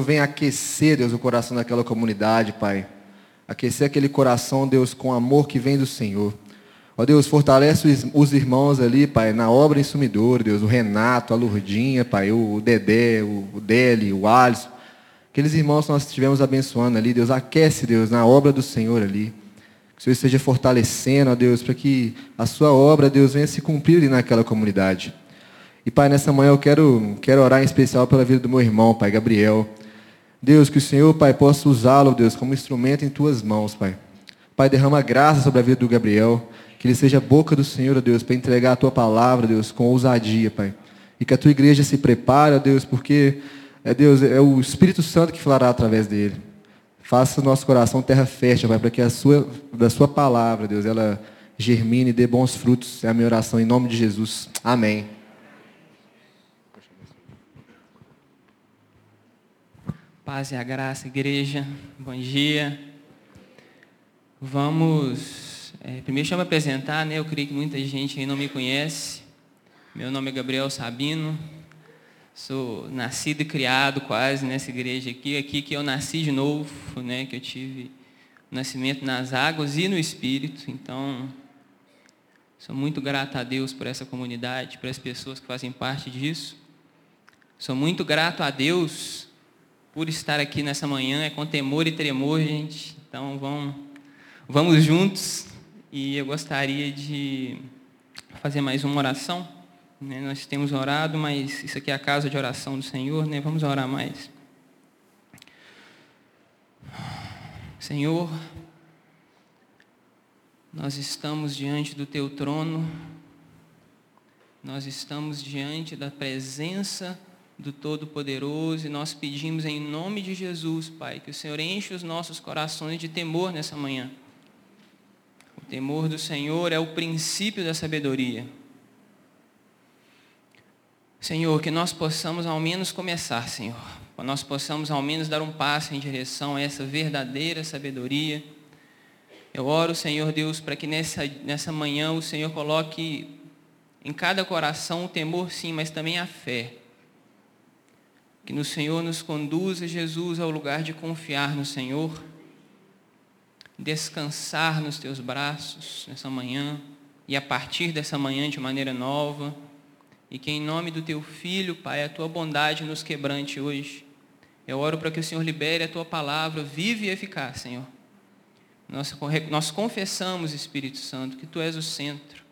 Senhor venha aquecer, Deus, o coração daquela comunidade, Pai. Aquecer aquele coração, Deus, com amor que vem do Senhor. Ó Deus, fortalece os irmãos ali, Pai, na obra em sumidor, Deus, o Renato, a Lourdinha, Pai, o Dedé, o Deli, o Alisson. Aqueles irmãos que nós estivemos abençoando ali, Deus, aquece, Deus, na obra do Senhor ali. Que o Senhor esteja fortalecendo, ó Deus, para que a sua obra, Deus, venha se cumprir ali naquela comunidade. E, Pai, nessa manhã eu quero, quero orar em especial pela vida do meu irmão, Pai, Gabriel. Deus, que o Senhor, Pai, possa usá-lo, Deus, como instrumento em tuas mãos, Pai. Pai, derrama graça sobre a vida do Gabriel. Que ele seja a boca do Senhor, Deus, para entregar a tua palavra, Deus, com ousadia, Pai. E que a tua igreja se prepare, Deus, porque é Deus, é o Espírito Santo que falará através dele. Faça o nosso coração terra fértil, Pai, para que a sua, da sua palavra, Deus, ela germine e dê bons frutos. É a minha oração em nome de Jesus. Amém. Paz e a graça, igreja. Bom dia. Vamos. É, primeiro, deixa eu me apresentar, né? Eu creio que muita gente aí não me conhece. Meu nome é Gabriel Sabino. Sou nascido e criado quase nessa igreja aqui. Aqui que eu nasci de novo, né? Que eu tive nascimento nas águas e no Espírito. Então, sou muito grato a Deus por essa comunidade, por as pessoas que fazem parte disso. Sou muito grato a Deus por estar aqui nessa manhã. É com temor e tremor, gente. Então vamos, vamos juntos. E eu gostaria de fazer mais uma oração. Né? Nós temos orado, mas isso aqui é a casa de oração do Senhor, né? Vamos orar mais. Senhor, nós estamos diante do Teu trono, nós estamos diante da presença do Todo-Poderoso, e nós pedimos em nome de Jesus, Pai, que o Senhor enche os nossos corações de temor nessa manhã. O temor do Senhor é o princípio da sabedoria. Senhor, que nós possamos ao menos começar, Senhor, que nós possamos ao menos dar um passo em direção a essa verdadeira sabedoria. Eu oro, Senhor Deus, para que nessa, nessa manhã o Senhor coloque em cada coração o temor, sim, mas também a fé que no Senhor nos conduza, Jesus, ao lugar de confiar no Senhor, descansar nos teus braços nessa manhã e a partir dessa manhã de maneira nova. E que em nome do teu filho, Pai, a tua bondade nos quebrante hoje. Eu oro para que o Senhor libere a tua palavra vive e eficaz, Senhor. Nós, nós confessamos, Espírito Santo, que tu és o centro.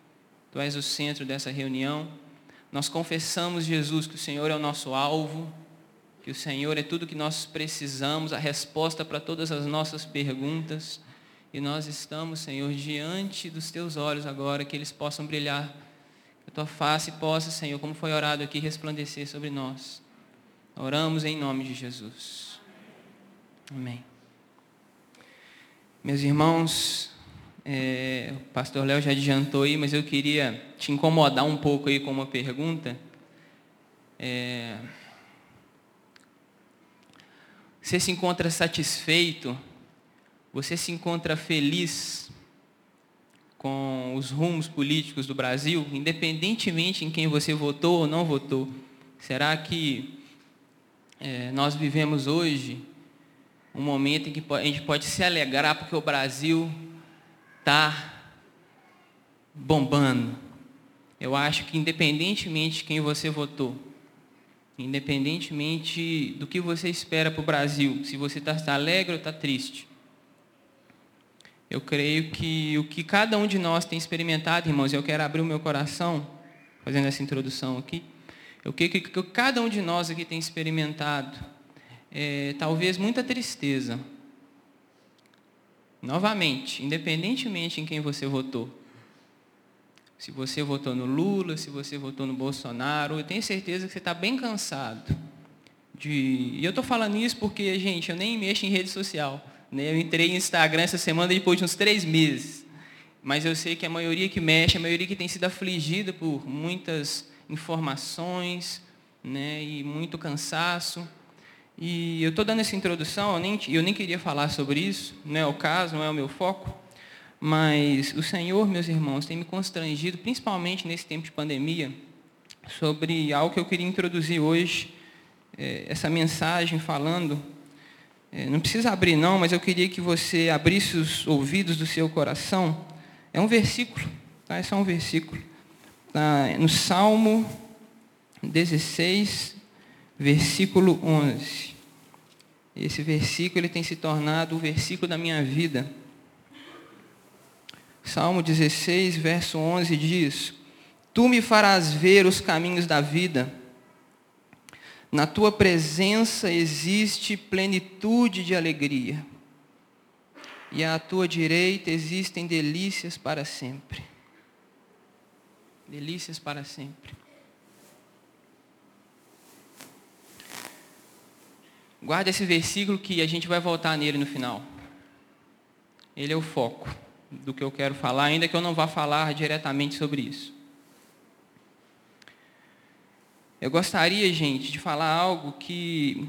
Tu és o centro dessa reunião. Nós confessamos, Jesus, que o Senhor é o nosso alvo, que o Senhor é tudo que nós precisamos, a resposta para todas as nossas perguntas. E nós estamos, Senhor, diante dos teus olhos agora, que eles possam brilhar, que a tua face possa, Senhor, como foi orado aqui, resplandecer sobre nós. Oramos em nome de Jesus. Amém. Meus irmãos, é, o pastor Léo já adiantou aí, mas eu queria te incomodar um pouco aí com uma pergunta. É, você se encontra satisfeito? Você se encontra feliz com os rumos políticos do Brasil, independentemente em quem você votou ou não votou? Será que é, nós vivemos hoje um momento em que a gente pode se alegrar porque o Brasil está bombando? Eu acho que independentemente de quem você votou, independentemente do que você espera para o Brasil, se você está alegre ou está triste. Eu creio que o que cada um de nós tem experimentado, irmãos, eu quero abrir o meu coração, fazendo essa introdução aqui, eu creio que, que cada um de nós aqui tem experimentado, é, talvez muita tristeza. Novamente, independentemente em quem você votou, se você votou no Lula, se você votou no Bolsonaro, eu tenho certeza que você está bem cansado. De... E eu estou falando isso porque, gente, eu nem mexo em rede social. Né? Eu entrei no Instagram essa semana depois de uns três meses. Mas eu sei que a maioria que mexe, a maioria que tem sido afligida por muitas informações né? e muito cansaço. E eu estou dando essa introdução, eu nem, eu nem queria falar sobre isso, não é o caso, não é o meu foco. Mas o Senhor, meus irmãos, tem me constrangido, principalmente nesse tempo de pandemia, sobre algo que eu queria introduzir hoje é, essa mensagem falando. É, não precisa abrir, não, mas eu queria que você abrisse os ouvidos do seu coração. É um versículo, tá? É só um versículo. Tá? No Salmo 16, versículo 11. Esse versículo ele tem se tornado o versículo da minha vida. Salmo 16, verso 11 diz: Tu me farás ver os caminhos da vida. Na tua presença existe plenitude de alegria, e à tua direita existem delícias para sempre. Delícias para sempre. Guarda esse versículo que a gente vai voltar nele no final. Ele é o foco do que eu quero falar, ainda que eu não vá falar diretamente sobre isso. Eu gostaria, gente, de falar algo que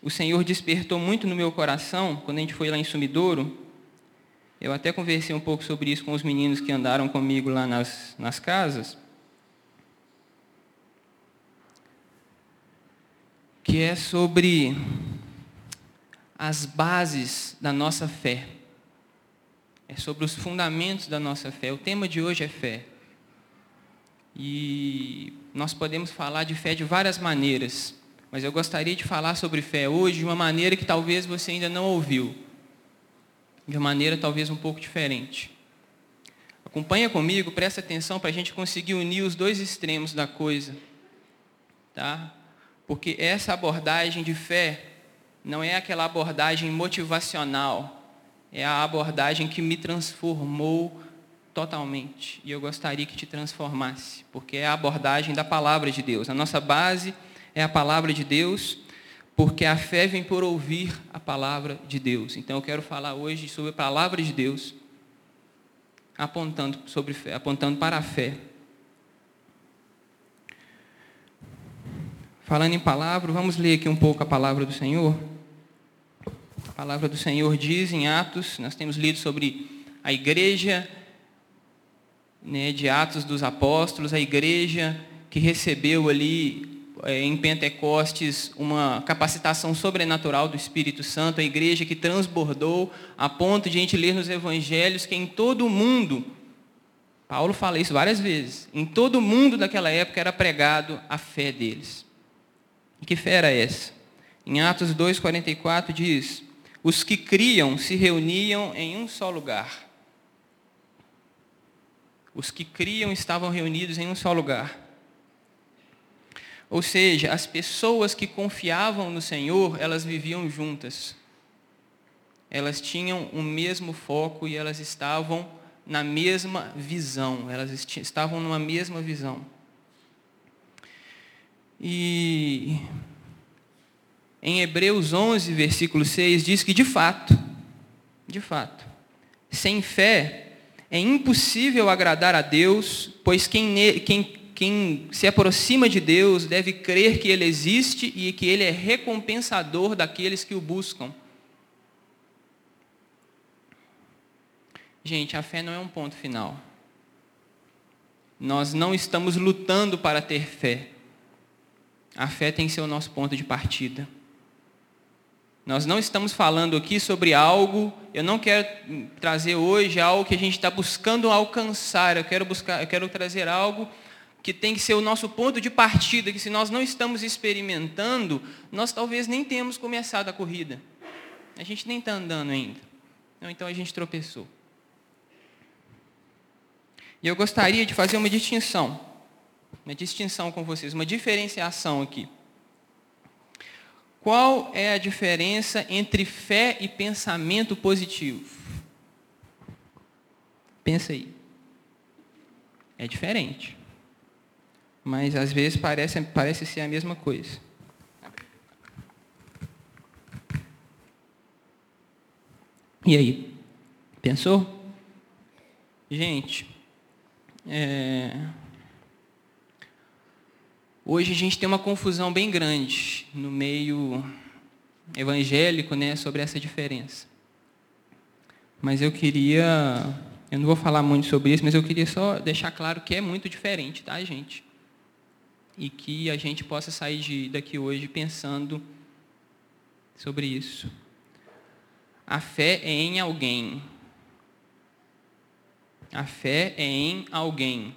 o Senhor despertou muito no meu coração quando a gente foi lá em Sumidouro. Eu até conversei um pouco sobre isso com os meninos que andaram comigo lá nas, nas casas. Que é sobre as bases da nossa fé. É sobre os fundamentos da nossa fé. O tema de hoje é fé. E nós podemos falar de fé de várias maneiras, mas eu gostaria de falar sobre fé hoje de uma maneira que talvez você ainda não ouviu, de uma maneira talvez um pouco diferente. Acompanha comigo, presta atenção para a gente conseguir unir os dois extremos da coisa, tá? Porque essa abordagem de fé não é aquela abordagem motivacional, é a abordagem que me transformou totalmente. E eu gostaria que te transformasse, porque é a abordagem da palavra de Deus. A nossa base é a palavra de Deus, porque a fé vem por ouvir a palavra de Deus. Então eu quero falar hoje sobre a palavra de Deus, apontando sobre fé, apontando para a fé. Falando em palavra, vamos ler aqui um pouco a palavra do Senhor. A palavra do Senhor diz em Atos, nós temos lido sobre a igreja né, de Atos dos Apóstolos, a igreja que recebeu ali é, em Pentecostes uma capacitação sobrenatural do Espírito Santo, a igreja que transbordou a ponto de a gente ler nos evangelhos que em todo o mundo, Paulo fala isso várias vezes, em todo o mundo daquela época era pregado a fé deles. E que fé era essa? Em Atos 2,44 diz: Os que criam se reuniam em um só lugar. Os que criam estavam reunidos em um só lugar. Ou seja, as pessoas que confiavam no Senhor, elas viviam juntas. Elas tinham o mesmo foco e elas estavam na mesma visão. Elas estavam numa mesma visão. E em Hebreus 11, versículo 6, diz que de fato, de fato, sem fé é impossível agradar a Deus, pois quem, quem, quem se aproxima de Deus deve crer que Ele existe e que Ele é recompensador daqueles que o buscam. Gente, a fé não é um ponto final. Nós não estamos lutando para ter fé. A fé tem que ser o nosso ponto de partida. Nós não estamos falando aqui sobre algo, eu não quero trazer hoje algo que a gente está buscando alcançar, eu quero, buscar, eu quero trazer algo que tem que ser o nosso ponto de partida, que se nós não estamos experimentando, nós talvez nem tenhamos começado a corrida. A gente nem está andando ainda. Então a gente tropeçou. E eu gostaria de fazer uma distinção, uma distinção com vocês, uma diferenciação aqui. Qual é a diferença entre fé e pensamento positivo? Pensa aí. É diferente. Mas às vezes parece, parece ser a mesma coisa. E aí? Pensou? Gente, é, Hoje a gente tem uma confusão bem grande no meio evangélico né, sobre essa diferença. Mas eu queria, eu não vou falar muito sobre isso, mas eu queria só deixar claro que é muito diferente, tá, gente? e que a gente possa sair de, daqui hoje pensando sobre isso. A fé é em alguém. A fé é em alguém.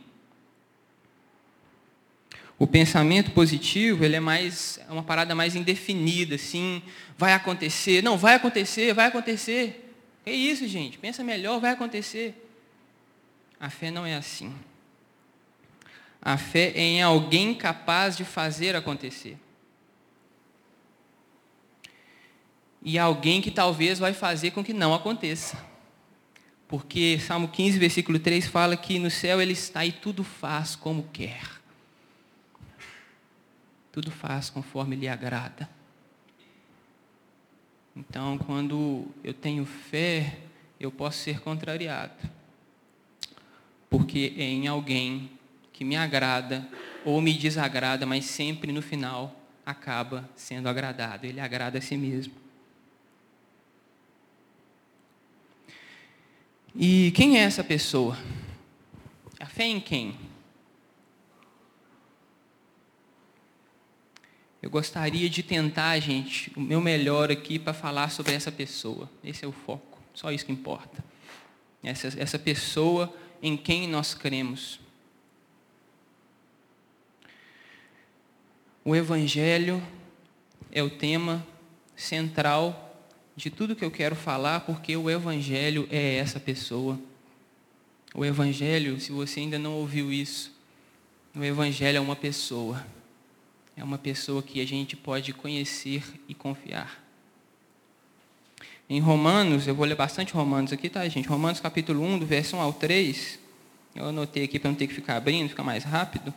O pensamento positivo, ele é mais é uma parada mais indefinida, assim, vai acontecer, não, vai acontecer, vai acontecer. É isso, gente, pensa melhor, vai acontecer. A fé não é assim. A fé é em alguém capaz de fazer acontecer. E alguém que talvez vai fazer com que não aconteça. Porque Salmo 15, versículo 3 fala que no céu ele está e tudo faz como quer tudo faz conforme lhe agrada. Então, quando eu tenho fé, eu posso ser contrariado. Porque é em alguém que me agrada ou me desagrada, mas sempre no final acaba sendo agradado. Ele agrada a si mesmo. E quem é essa pessoa? A fé em quem? Gostaria de tentar, gente, o meu melhor aqui para falar sobre essa pessoa. Esse é o foco, só isso que importa. Essa, essa pessoa em quem nós cremos. O Evangelho é o tema central de tudo que eu quero falar, porque o Evangelho é essa pessoa. O Evangelho, se você ainda não ouviu isso, o Evangelho é uma pessoa é uma pessoa que a gente pode conhecer e confiar. Em Romanos, eu vou ler bastante Romanos aqui, tá, gente? Romanos capítulo 1, do verso 1 ao 3. Eu anotei aqui para não ter que ficar abrindo, fica mais rápido.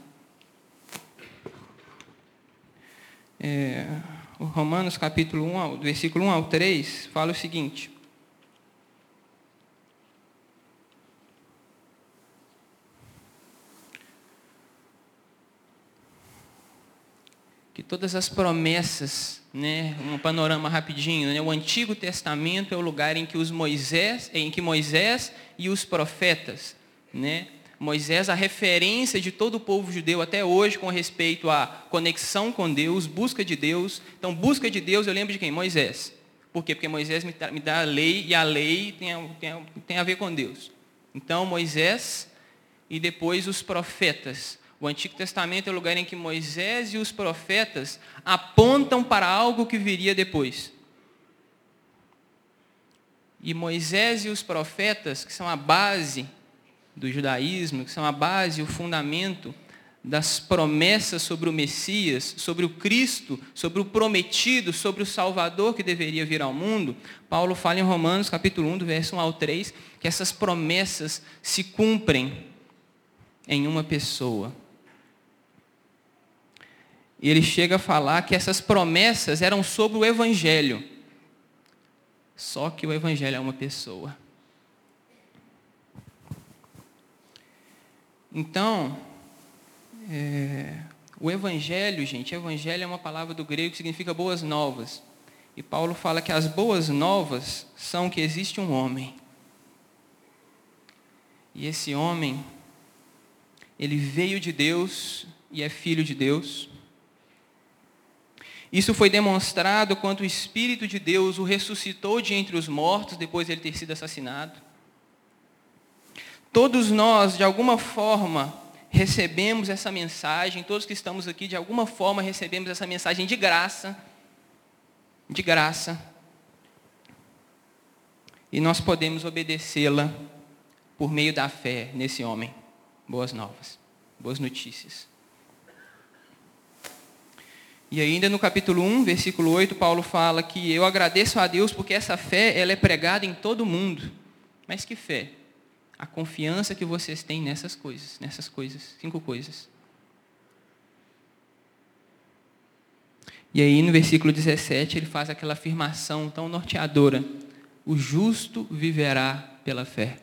É, Romanos capítulo 1, do versículo 1 ao 3, fala o seguinte. Que todas as promessas, né, um panorama rapidinho, né, o Antigo Testamento é o lugar em que os Moisés, em que Moisés e os profetas, né, Moisés a referência de todo o povo judeu até hoje com respeito à conexão com Deus, busca de Deus. Então, busca de Deus, eu lembro de quem? Moisés. Por quê? Porque Moisés me dá, me dá a lei e a lei tem a, tem, a, tem a ver com Deus. Então, Moisés e depois os profetas. O Antigo Testamento é o lugar em que Moisés e os profetas apontam para algo que viria depois. E Moisés e os profetas, que são a base do judaísmo, que são a base, o fundamento das promessas sobre o Messias, sobre o Cristo, sobre o prometido, sobre o Salvador que deveria vir ao mundo, Paulo fala em Romanos capítulo 1, do verso 1 ao 3, que essas promessas se cumprem em uma pessoa, e ele chega a falar que essas promessas eram sobre o Evangelho. Só que o Evangelho é uma pessoa. Então, é, o Evangelho, gente, Evangelho é uma palavra do grego que significa boas novas. E Paulo fala que as boas novas são que existe um homem. E esse homem, ele veio de Deus e é filho de Deus. Isso foi demonstrado quando o Espírito de Deus o ressuscitou de entre os mortos, depois de ele ter sido assassinado. Todos nós, de alguma forma, recebemos essa mensagem, todos que estamos aqui, de alguma forma, recebemos essa mensagem de graça. De graça. E nós podemos obedecê-la por meio da fé nesse homem. Boas novas, boas notícias. E ainda no capítulo 1, versículo 8, Paulo fala que eu agradeço a Deus porque essa fé ela é pregada em todo mundo. Mas que fé? A confiança que vocês têm nessas coisas, nessas coisas, cinco coisas. E aí no versículo 17 ele faz aquela afirmação tão norteadora: o justo viverá pela fé.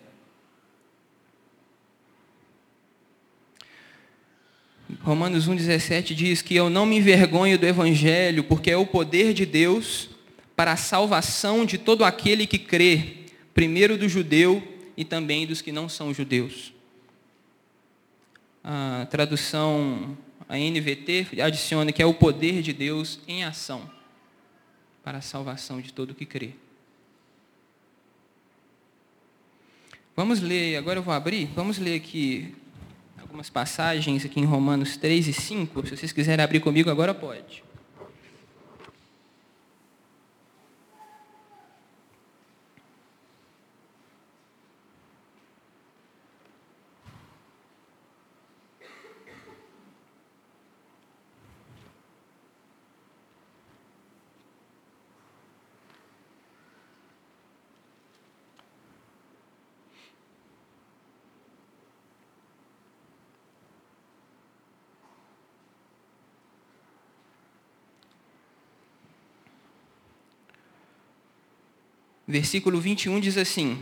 Romanos 1,17 diz que eu não me envergonho do Evangelho, porque é o poder de Deus para a salvação de todo aquele que crê, primeiro do judeu e também dos que não são judeus. A tradução a NVT adiciona que é o poder de Deus em ação para a salvação de todo que crê. Vamos ler, agora eu vou abrir, vamos ler aqui algumas passagens aqui em Romanos 3 e 5. Se vocês quiserem abrir comigo agora, pode. Versículo 21 diz assim: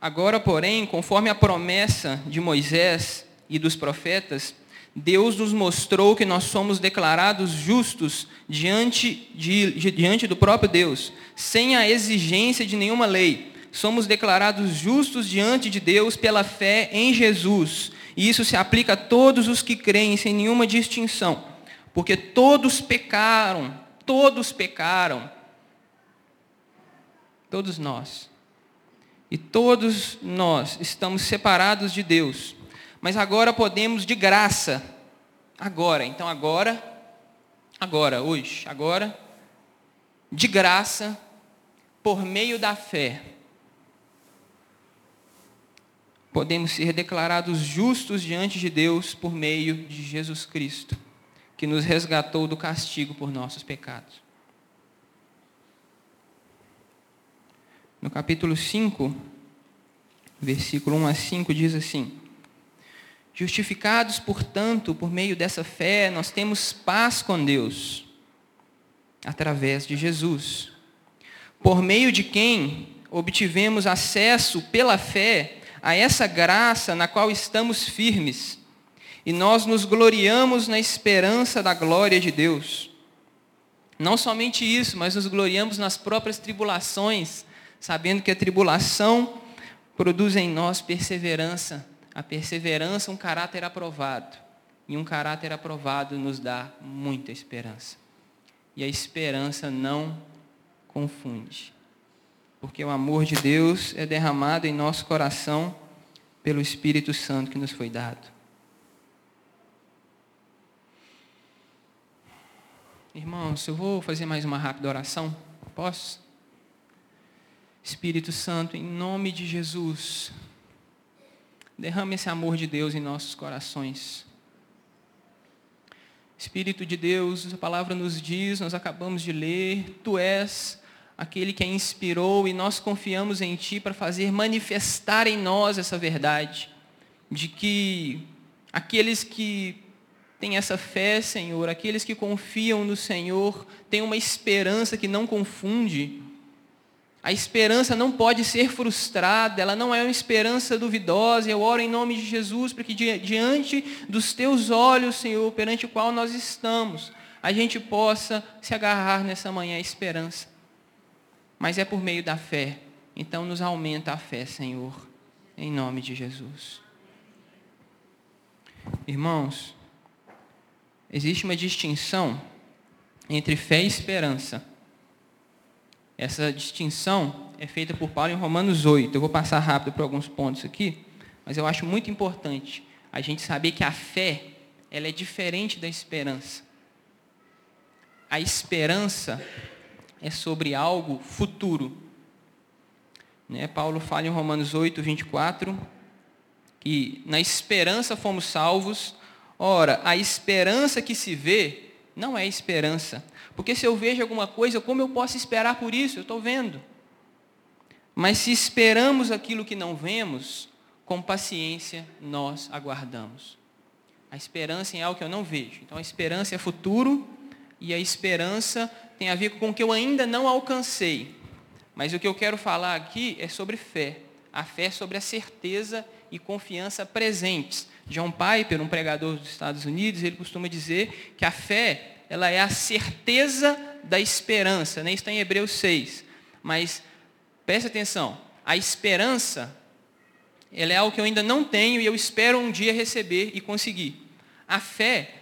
Agora, porém, conforme a promessa de Moisés e dos profetas, Deus nos mostrou que nós somos declarados justos diante, de, diante do próprio Deus, sem a exigência de nenhuma lei. Somos declarados justos diante de Deus pela fé em Jesus. E isso se aplica a todos os que creem, sem nenhuma distinção. Porque todos pecaram, todos pecaram Todos nós. E todos nós estamos separados de Deus. Mas agora podemos de graça. Agora, então agora, agora, hoje, agora, de graça, por meio da fé, podemos ser declarados justos diante de Deus por meio de Jesus Cristo, que nos resgatou do castigo por nossos pecados. No capítulo 5, versículo 1 a 5, diz assim: Justificados, portanto, por meio dessa fé, nós temos paz com Deus, através de Jesus, por meio de quem obtivemos acesso pela fé a essa graça na qual estamos firmes, e nós nos gloriamos na esperança da glória de Deus. Não somente isso, mas nos gloriamos nas próprias tribulações, sabendo que a tribulação produz em nós perseverança. A perseverança, um caráter aprovado. E um caráter aprovado nos dá muita esperança. E a esperança não confunde. Porque o amor de Deus é derramado em nosso coração pelo Espírito Santo que nos foi dado. Irmãos, eu vou fazer mais uma rápida oração. Posso? Espírito Santo, em nome de Jesus, derrame esse amor de Deus em nossos corações. Espírito de Deus, a palavra nos diz, nós acabamos de ler, tu és aquele que a inspirou e nós confiamos em ti para fazer manifestar em nós essa verdade, de que aqueles que têm essa fé, Senhor, aqueles que confiam no Senhor, têm uma esperança que não confunde, a esperança não pode ser frustrada, ela não é uma esperança duvidosa. Eu oro em nome de Jesus para que diante dos teus olhos, Senhor, perante o qual nós estamos, a gente possa se agarrar nessa manhã a esperança. Mas é por meio da fé. Então nos aumenta a fé, Senhor, em nome de Jesus. Irmãos, existe uma distinção entre fé e esperança essa distinção é feita por Paulo em Romanos 8. Eu vou passar rápido por alguns pontos aqui, mas eu acho muito importante a gente saber que a fé ela é diferente da esperança. A esperança é sobre algo futuro. Né? Paulo fala em Romanos 8, 24, que na esperança fomos salvos. Ora, a esperança que se vê não é esperança. Porque se eu vejo alguma coisa, como eu posso esperar por isso? Eu estou vendo. Mas se esperamos aquilo que não vemos, com paciência nós aguardamos. A esperança é algo que eu não vejo. Então a esperança é futuro e a esperança tem a ver com o que eu ainda não alcancei. Mas o que eu quero falar aqui é sobre fé. A fé sobre a certeza e confiança presentes. John Piper, um pregador dos Estados Unidos, ele costuma dizer que a fé ela é a certeza da esperança, né? está em Hebreus 6. Mas preste atenção, a esperança, ela é algo que eu ainda não tenho e eu espero um dia receber e conseguir. A fé,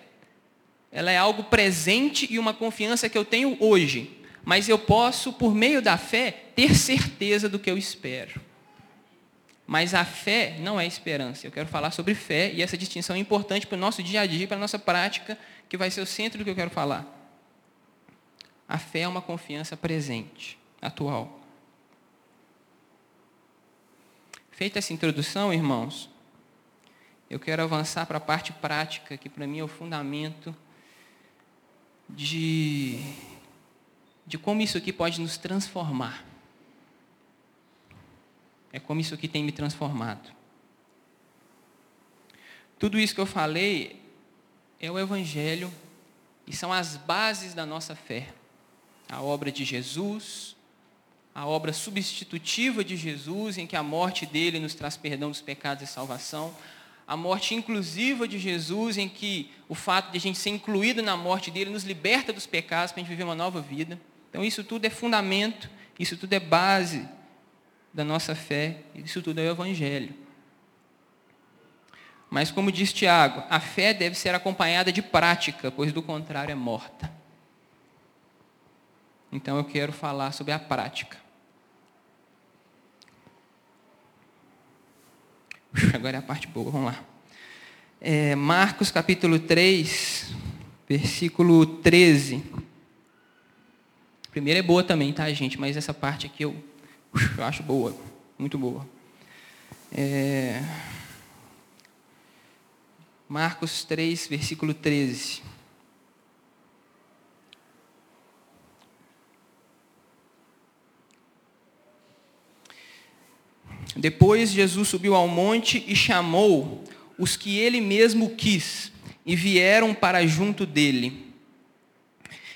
ela é algo presente e uma confiança que eu tenho hoje, mas eu posso, por meio da fé, ter certeza do que eu espero. Mas a fé não é esperança. Eu quero falar sobre fé e essa distinção é importante para o nosso dia a dia, para a nossa prática, que vai ser o centro do que eu quero falar. A fé é uma confiança presente, atual. Feita essa introdução, irmãos, eu quero avançar para a parte prática, que para mim é o fundamento de, de como isso aqui pode nos transformar. É como isso aqui tem me transformado. Tudo isso que eu falei é o Evangelho e são as bases da nossa fé. A obra de Jesus, a obra substitutiva de Jesus, em que a morte dele nos traz perdão dos pecados e salvação, a morte inclusiva de Jesus, em que o fato de a gente ser incluído na morte dele nos liberta dos pecados para a gente viver uma nova vida. Então, isso tudo é fundamento, isso tudo é base da nossa fé, isso tudo é o Evangelho. Mas, como diz Tiago, a fé deve ser acompanhada de prática, pois do contrário é morta. Então, eu quero falar sobre a prática. Agora é a parte boa, vamos lá. É, Marcos capítulo 3, versículo 13. primeira é boa também, tá, gente? Mas essa parte aqui eu eu acho boa, muito boa. É... Marcos 3, versículo 13. Depois Jesus subiu ao monte e chamou os que ele mesmo quis, e vieram para junto dele.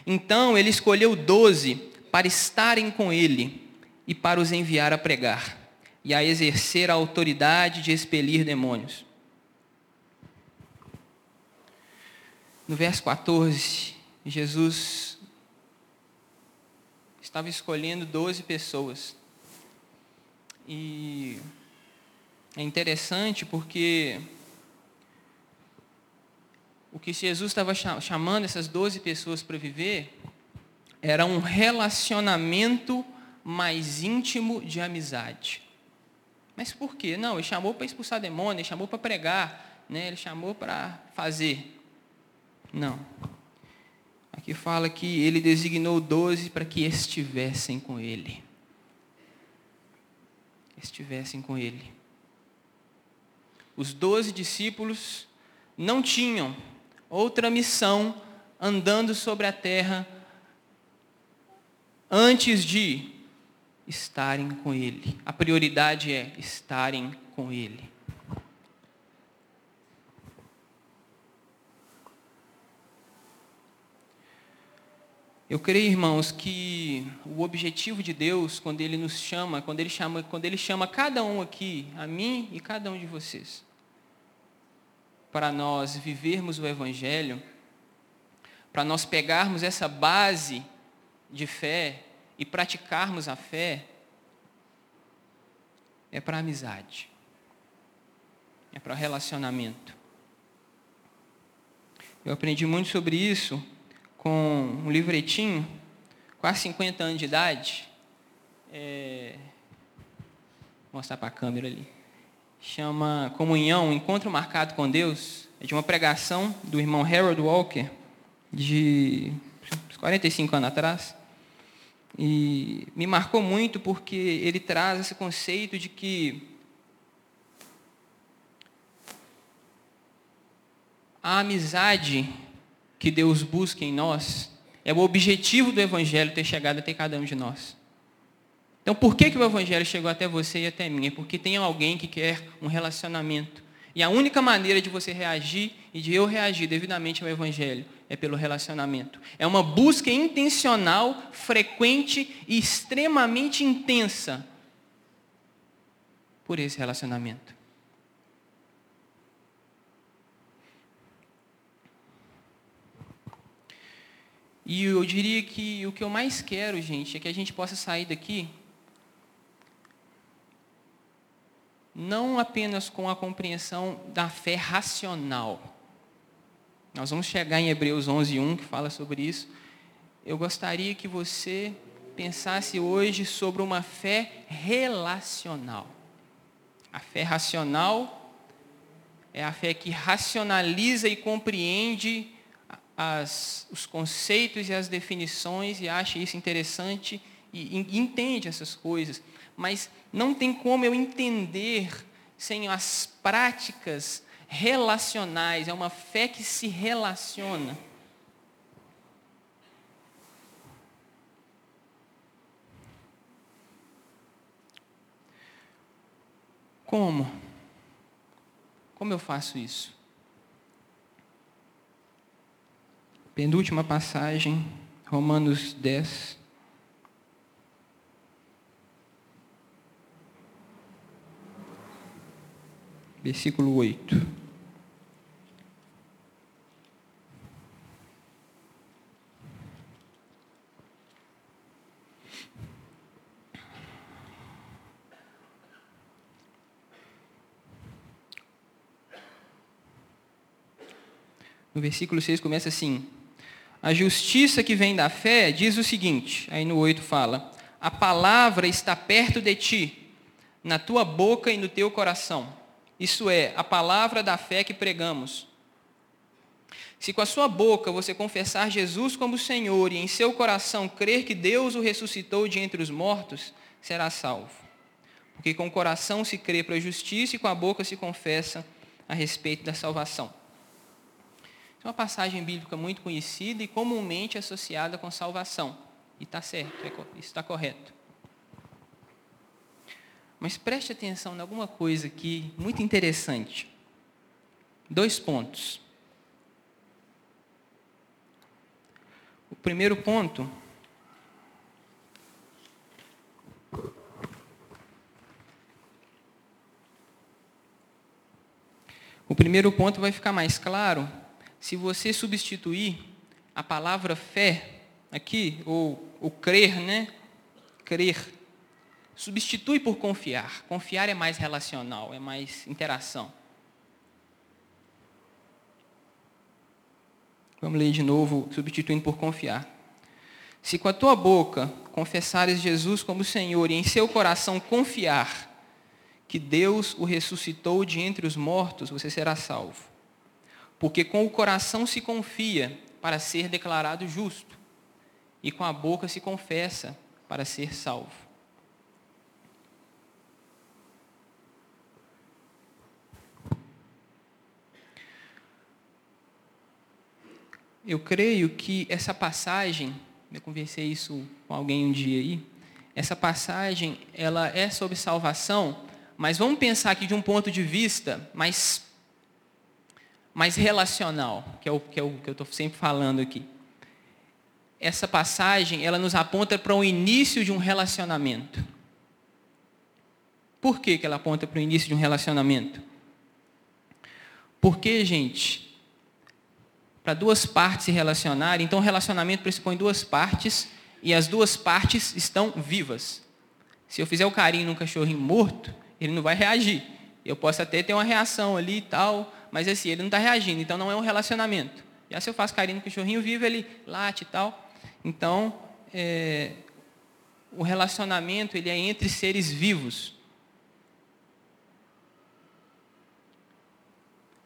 Então ele escolheu doze para estarem com ele e para os enviar a pregar e a exercer a autoridade de expelir demônios. No verso 14, Jesus estava escolhendo 12 pessoas. E é interessante porque o que Jesus estava chamando essas 12 pessoas para viver era um relacionamento mais íntimo de amizade. Mas por quê? Não, ele chamou para expulsar demônio, ele chamou para pregar, né? ele chamou para fazer. Não. Aqui fala que ele designou doze para que estivessem com ele. Estivessem com ele. Os doze discípulos não tinham outra missão andando sobre a terra antes de estarem com Ele. A prioridade é estarem com Ele. Eu creio, irmãos, que o objetivo de Deus, quando Ele nos chama, quando Ele chama, quando Ele chama cada um aqui, a mim e cada um de vocês, para nós vivermos o Evangelho, para nós pegarmos essa base de fé e praticarmos a fé é para amizade, é para relacionamento. Eu aprendi muito sobre isso com um livretinho, quase 50 anos de idade. É, vou mostrar para a câmera ali. Chama Comunhão, Encontro Marcado com Deus. É de uma pregação do irmão Harold Walker, de 45 anos atrás. E me marcou muito porque ele traz esse conceito de que a amizade que Deus busca em nós é o objetivo do Evangelho ter chegado até cada um de nós. Então, por que, que o Evangelho chegou até você e até mim? É porque tem alguém que quer um relacionamento. E a única maneira de você reagir e de eu reagir devidamente ao Evangelho é pelo relacionamento. É uma busca intencional, frequente e extremamente intensa por esse relacionamento. E eu diria que o que eu mais quero, gente, é que a gente possa sair daqui não apenas com a compreensão da fé racional, Nós vamos chegar em Hebreus 11, 1, que fala sobre isso. Eu gostaria que você pensasse hoje sobre uma fé relacional. A fé racional é a fé que racionaliza e compreende as, os conceitos e as definições e acha isso interessante e, e entende essas coisas. Mas não tem como eu entender sem as práticas relacionais. É uma fé que se relaciona. Como? Como eu faço isso? Penúltima passagem, Romanos 10. Versículo 8. No versículo 6 começa assim: a justiça que vem da fé diz o seguinte, aí no 8 fala: A palavra está perto de ti, na tua boca e no teu coração. Isso é, a palavra da fé que pregamos. Se com a sua boca você confessar Jesus como Senhor e em seu coração crer que Deus o ressuscitou de entre os mortos, será salvo. Porque com o coração se crê para a justiça e com a boca se confessa a respeito da salvação. É uma passagem bíblica muito conhecida e comumente associada com salvação. E está certo, é isso está correto. Mas preste atenção em alguma coisa aqui muito interessante. Dois pontos. O primeiro ponto O primeiro ponto vai ficar mais claro se você substituir a palavra fé aqui, ou, ou crer, né? Crer. Substitui por confiar. Confiar é mais relacional, é mais interação. Vamos ler de novo, substituindo por confiar. Se com a tua boca confessares Jesus como Senhor e em seu coração confiar que Deus o ressuscitou de entre os mortos, você será salvo. Porque com o coração se confia para ser declarado justo, e com a boca se confessa para ser salvo. Eu creio que essa passagem, eu conversei isso com alguém um dia aí, essa passagem, ela é sobre salvação, mas vamos pensar aqui de um ponto de vista mais mais relacional, que é o que, é o, que eu estou sempre falando aqui. Essa passagem, ela nos aponta para o início de um relacionamento. Por que, que ela aponta para o início de um relacionamento? Porque, gente, para duas partes se relacionarem, então o relacionamento pressupõe duas partes e as duas partes estão vivas. Se eu fizer o carinho num cachorrinho morto, ele não vai reagir. Eu posso até ter uma reação ali e tal, mas assim, ele não está reagindo, então não é um relacionamento. Aí se eu faço carinho no cachorrinho vivo, ele late e tal. Então, é, o relacionamento ele é entre seres vivos.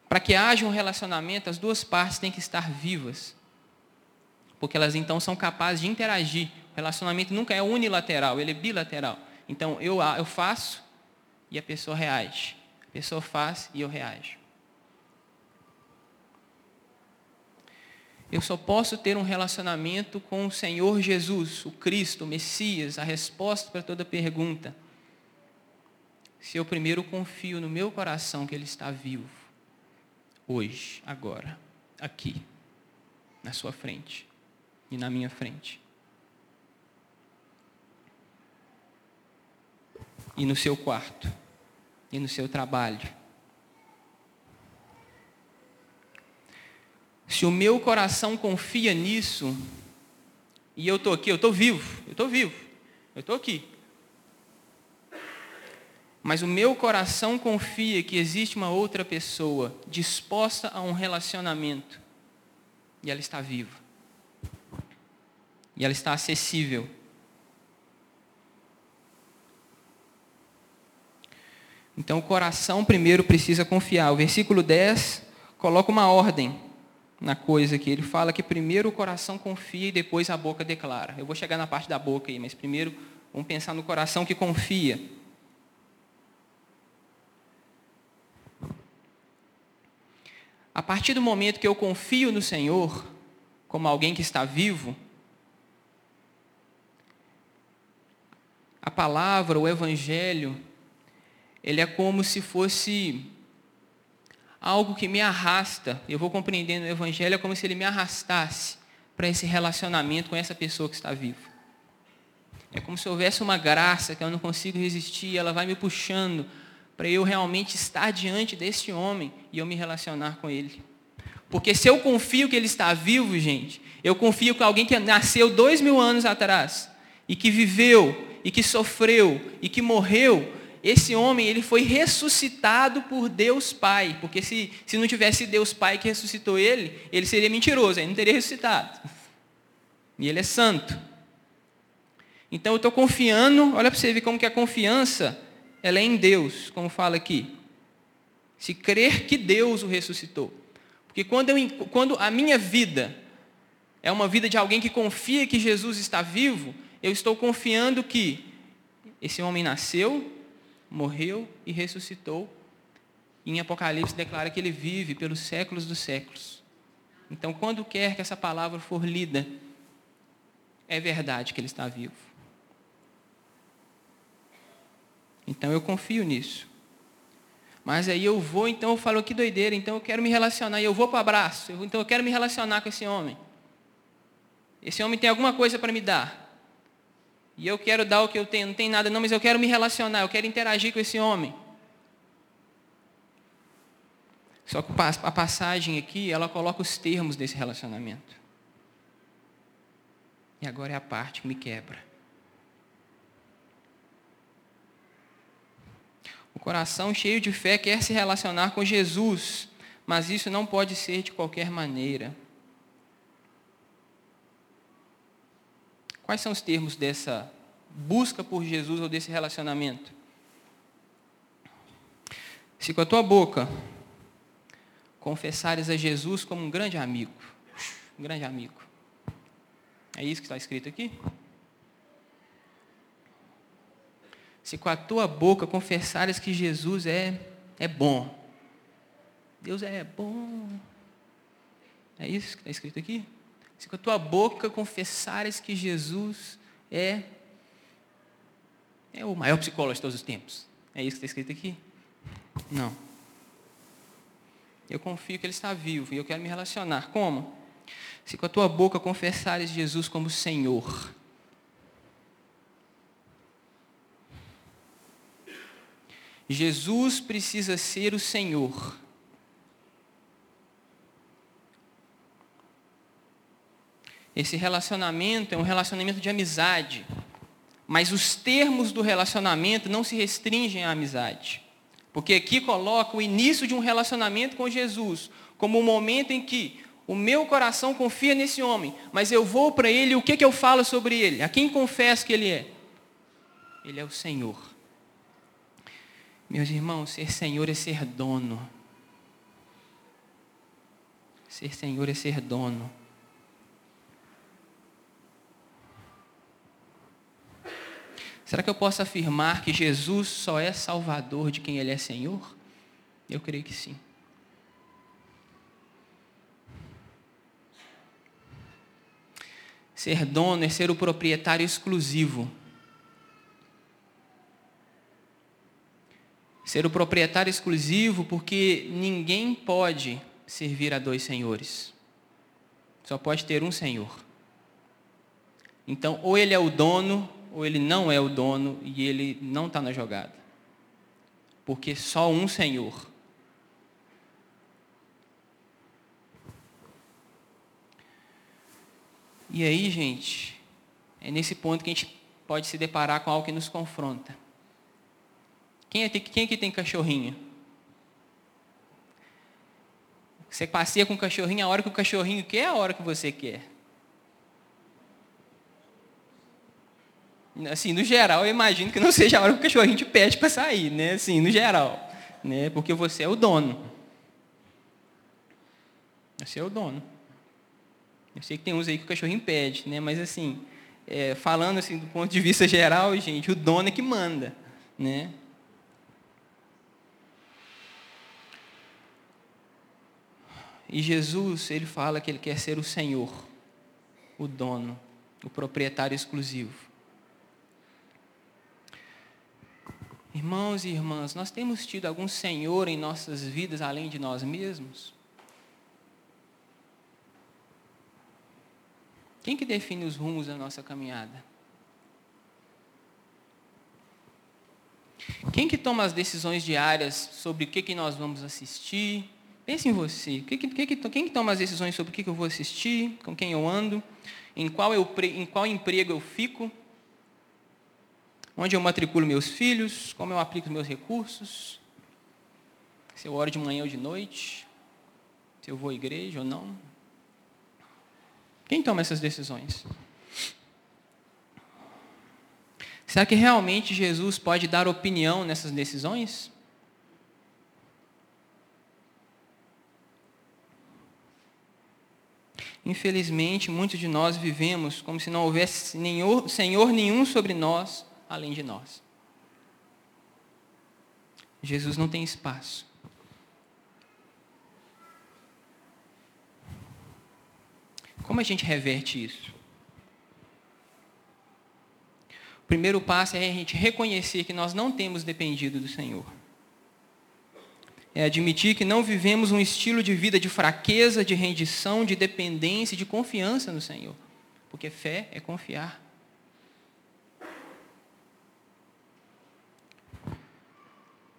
Para que haja um relacionamento, as duas partes têm que estar vivas. Porque elas então são capazes de interagir. O relacionamento nunca é unilateral, ele é bilateral. Então eu, eu faço e a pessoa reage. A pessoa faz e eu reajo. Eu só posso ter um relacionamento com o Senhor Jesus, o Cristo, o Messias, a resposta para toda pergunta. Se eu primeiro confio no meu coração que Ele está vivo, hoje, agora, aqui, na sua frente e na minha frente. E no seu quarto, e no seu trabalho Se o meu coração confia nisso, e eu estou aqui, eu estou vivo, eu estou vivo, eu estou aqui. Mas o meu coração confia que existe uma outra pessoa disposta a um relacionamento. E ela está viva. E ela está acessível. Então o coração primeiro precisa confiar. O versículo 10 coloca uma ordem na coisa aqui. Ele fala que primeiro o coração confia e depois a boca declara. Eu vou chegar na parte da boca aí, mas primeiro vamos pensar no coração que confia. A partir do momento que eu confio no Senhor, como alguém que está vivo, a palavra, o evangelho, ele é como se fosse algo que me arrasta. Eu vou compreendendo o evangelho é como se ele me arrastasse para esse relacionamento com essa pessoa que está viva. É como se houvesse uma graça que eu não consigo resistir, ela vai me puxando para eu realmente estar diante deste homem e eu me relacionar com ele. Porque se eu confio que ele está vivo, gente, eu confio que alguém que nasceu dois mil anos atrás e que viveu e que sofreu e que morreu, esse homem ele foi ressuscitado por Deus Pai. Porque se, se não tivesse Deus Pai que ressuscitou ele, ele seria mentiroso, ele não teria ressuscitado. E ele é santo. Então eu estou confiando, olha para você ver como que a confiança ela é em Deus, como fala aqui. Se crer que Deus o ressuscitou. Porque quando, eu, quando a minha vida é uma vida de alguém que confia que Jesus está vivo, eu estou confiando que esse homem nasceu, morreu e ressuscitou. E em Apocalipse declara que ele vive pelos séculos dos séculos. Então, quando quer que essa palavra for lida, é verdade que ele está vivo. Então eu confio nisso. Mas aí eu vou, então eu falo que doideira, então eu quero me relacionar, e eu vou para o abraço, então eu quero me relacionar com esse homem. Esse homem tem alguma coisa para me dar. E eu quero dar o que eu tenho, não tem nada não, mas eu quero me relacionar, eu quero interagir com esse homem. Só que a passagem aqui, ela coloca os termos desse relacionamento. E agora é a parte que me quebra. O coração cheio de fé quer se relacionar com Jesus, mas isso não pode ser de qualquer maneira. Quais são os termos dessa busca por Jesus ou desse relacionamento? Se com a tua boca confessares a Jesus como um grande amigo, um grande amigo. É isso que está escrito aqui? se com a tua boca confessares que Jesus é, é bom. Deus é bom. É isso que está escrito aqui? Se com a tua boca confessares que Jesus é, é o maior psicólogo de todos os tempos. É isso que está escrito aqui? Não. Eu confio que Ele está vivo e eu quero me relacionar. Como? Se com a tua boca confessares Jesus como Senhor Jesus precisa ser o Senhor. Esse relacionamento é um relacionamento de amizade, mas os termos do relacionamento não se restringem à amizade. Porque aqui coloca o início de um relacionamento com Jesus, como o um momento em que o meu coração confia nesse homem, mas eu vou para ele, o que, que eu falo sobre ele? A quem confesso que ele é? Ele é o Senhor. Meus irmãos, ser Senhor é ser dono. Ser Senhor é ser dono. Será que eu posso afirmar que Jesus só é Salvador de quem Ele é Senhor? Eu creio que sim. Ser dono é ser o proprietário exclusivo ser o proprietário exclusivo, porque ninguém pode servir a dois senhores. Só pode ter um senhor. Então, ou ele é o dono, ou ele não é o dono e ele não está na jogada. Porque só um senhor. E aí, gente, é nesse ponto que a gente pode se deparar com algo que nos confronta. Quem, é, quem aqui tem cachorrinho? Você passeia com o cachorrinho a hora que o cachorrinho quer, a hora que você quer. Assim, no geral, eu imagino que não seja a hora que o cachorrinho te pede para sair, né? Assim, no geral, né? Porque você é o dono. Você é o dono. Eu sei que tem uns aí que o cachorrinho pede, né? Mas assim, é, falando assim do ponto de vista geral, gente, o dono é que manda, né? E Jesus, ele fala que ele quer ser o Senhor, o dono, o proprietário exclusivo. Irmãos e irmãs, nós temos tido algum Senhor em nossas vidas além de nós mesmos? Quem que define os rumos da nossa caminhada? Quem que toma as decisões diárias sobre o que, que nós vamos assistir? Pense em você. Quem que, quem que toma as decisões sobre o que, que eu vou assistir? Com quem eu ando? Em qual, eu, em qual emprego eu fico? Onde eu matriculo meus filhos? Como eu aplico meus recursos? Se eu oro de manhã ou de noite? Se eu vou à igreja ou não? Quem toma essas decisões? Será que realmente Jesus pode dar opinião nessas decisões? Infelizmente, muitos de nós vivemos como se não houvesse Senhor nenhum sobre nós além de nós. Jesus não tem espaço. Como a gente reverte isso? O primeiro passo é a gente reconhecer que nós não temos dependido do Senhor. É admitir que não vivemos um estilo de vida de fraqueza, de rendição, de dependência, de confiança no Senhor. Porque fé é confiar.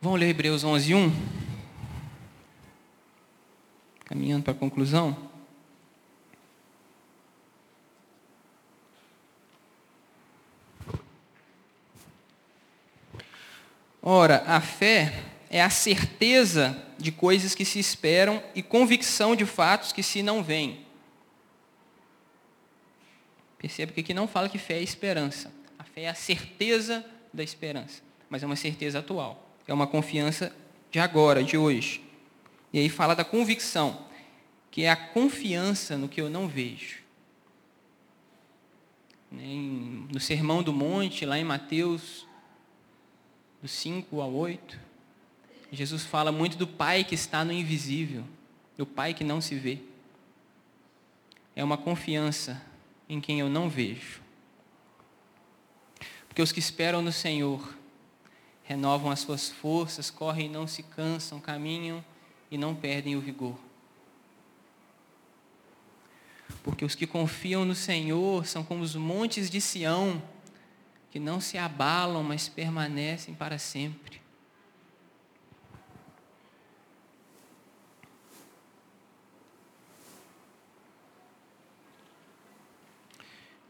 Vamos ler Hebreus 11, 1? Caminhando para a conclusão. Ora, a fé é a certeza de coisas que se esperam e convicção de fatos que se não veem. Perceba que aqui não fala que fé é esperança. A fé é a certeza da esperança, mas é uma certeza atual. É uma confiança de agora, de hoje. E aí fala da convicção, que é a confiança no que eu não vejo. No Sermão do Monte, lá em Mateus do 5 ao 8, Jesus fala muito do Pai que está no invisível, do Pai que não se vê. É uma confiança em quem eu não vejo. Porque os que esperam no Senhor renovam as suas forças, correm e não se cansam, caminham e não perdem o vigor. Porque os que confiam no Senhor são como os montes de Sião, que não se abalam, mas permanecem para sempre.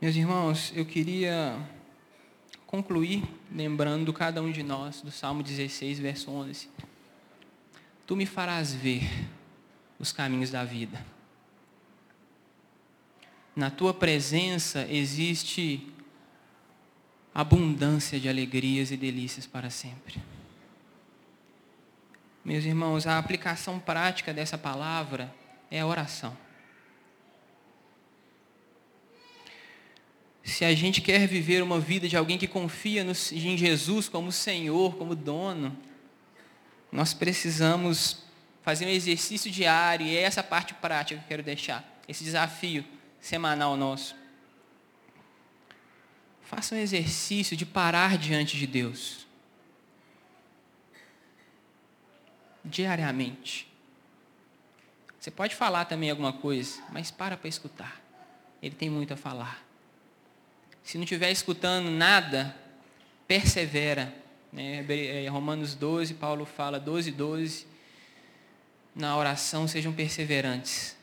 Meus irmãos, eu queria concluir lembrando cada um de nós do Salmo 16, verso 11. Tu me farás ver os caminhos da vida. Na tua presença existe abundância de alegrias e delícias para sempre. Meus irmãos, a aplicação prática dessa palavra é a oração. Se a gente quer viver uma vida de alguém que confia no, em Jesus como Senhor, como dono, nós precisamos fazer um exercício diário, e é essa parte prática que eu quero deixar, esse desafio semanal nosso. Faça um exercício de parar diante de Deus. Diariamente. Você pode falar também alguma coisa, mas para para escutar. Ele tem muito a falar. Se não estiver escutando nada, persevera. Né? É, Romanos 12, Paulo fala 12, 12. Na oração sejam perseverantes.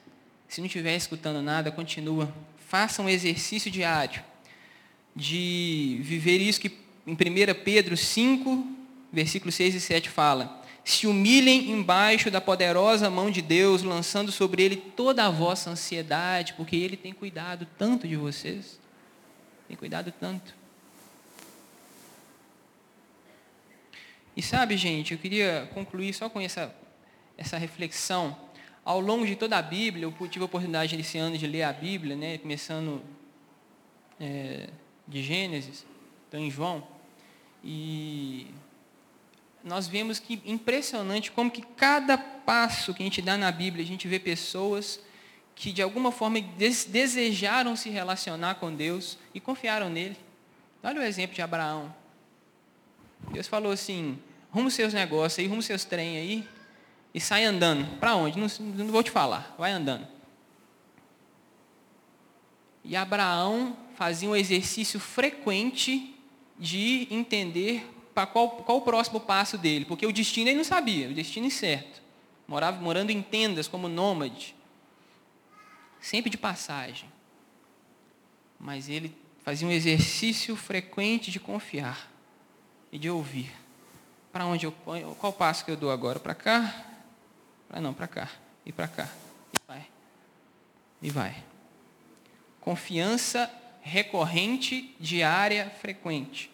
Se não estiver escutando nada, continua. Faça um exercício diário de viver isso que em 1 Pedro 5, versículos 6 e 7 fala: se humilhem embaixo da poderosa mão de Deus, lançando sobre ele toda a vossa ansiedade, porque ele tem cuidado tanto de vocês. Tem cuidado tanto. E sabe, gente, eu queria concluir só com essa, essa reflexão. Ao longo de toda a Bíblia, eu tive a oportunidade esse ano de ler a Bíblia, né, começando é, de Gênesis, então em João. E nós vemos que impressionante como que cada passo que a gente dá na Bíblia, a gente vê pessoas que de alguma forma desejaram se relacionar com Deus e confiaram nele. Olha o exemplo de Abraão. Deus falou assim: rumo seus negócios aí, rumo seus trem aí, e sai andando. Para onde? Não, não vou te falar, vai andando. E Abraão fazia um exercício frequente de entender para qual, qual o próximo passo dele, porque o destino ele não sabia, o destino incerto. Morava morando em tendas como nômade, sempre de passagem. Mas ele fazia um exercício frequente de confiar e de ouvir. Para onde eu ponho? Qual passo que eu dou agora? Para cá? Para não, para cá. E para cá. E vai. E vai. Confiança recorrente, diária, frequente.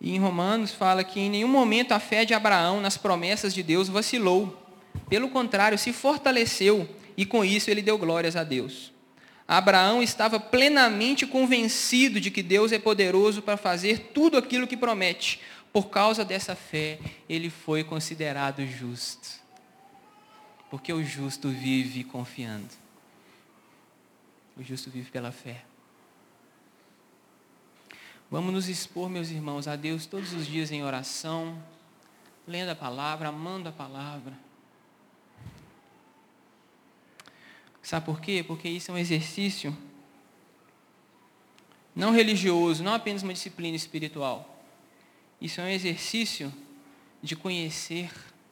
E em Romanos fala que em nenhum momento a fé de Abraão nas promessas de Deus vacilou. Pelo contrário, se fortaleceu e com isso ele deu glórias a Deus. Abraão estava plenamente convencido de que Deus é poderoso para fazer tudo aquilo que promete. Por causa dessa fé, ele foi considerado justo. Porque o justo vive confiando. O justo vive pela fé. Vamos nos expor, meus irmãos, a Deus todos os dias em oração, lendo a palavra, amando a palavra Sabe por quê? Porque isso é um exercício não religioso, não apenas uma disciplina espiritual. Isso é um exercício de conhecer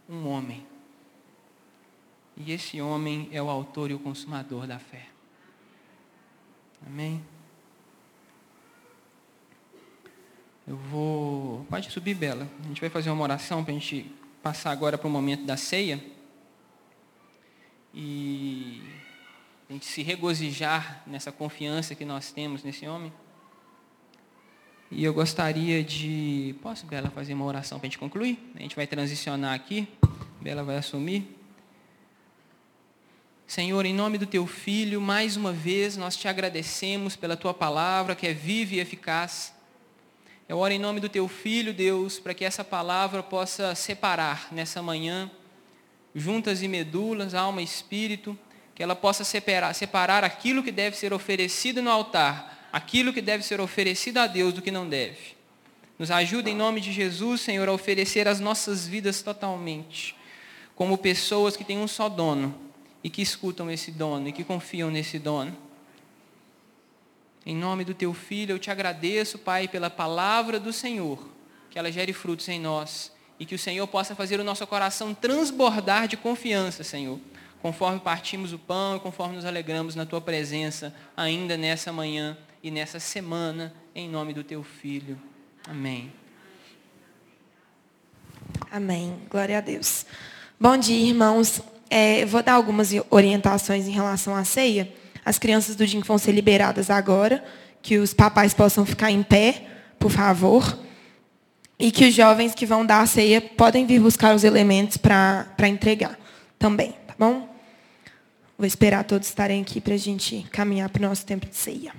um homem. E esse homem é o autor e o consumador da fé. Amém? Eu vou. Pode subir, Bela. A gente vai fazer uma oração para a gente passar agora para o momento da ceia. E a gente se regozijar nessa confiança que nós temos nesse homem. E eu gostaria de. Posso, Bela, fazer uma oração para a gente concluir? A gente vai transicionar aqui. Bela vai assumir. Senhor, em nome do teu filho, mais uma vez nós te agradecemos pela tua palavra que é viva e eficaz. Eu oro em nome do teu filho, Deus, para que essa palavra possa separar nessa manhã, juntas e medulas, alma e espírito, que ela possa separar, separar aquilo que deve ser oferecido no altar, aquilo que deve ser oferecido a Deus do que não deve. Nos ajuda em nome de Jesus, Senhor, a oferecer as nossas vidas totalmente, como pessoas que têm um só dono e que escutam esse dono e que confiam nesse dono. Em nome do teu filho, eu te agradeço, Pai, pela palavra do Senhor, que ela gere frutos em nós e que o Senhor possa fazer o nosso coração transbordar de confiança, Senhor conforme partimos o pão e conforme nos alegramos na tua presença, ainda nessa manhã e nessa semana, em nome do teu filho. Amém. Amém. Glória a Deus. Bom dia, irmãos. É, vou dar algumas orientações em relação à ceia. As crianças do DIN vão ser liberadas agora, que os papais possam ficar em pé, por favor. E que os jovens que vão dar a ceia podem vir buscar os elementos para entregar também, tá bom? Vou esperar todos estarem aqui para a gente caminhar para o nosso tempo de ceia.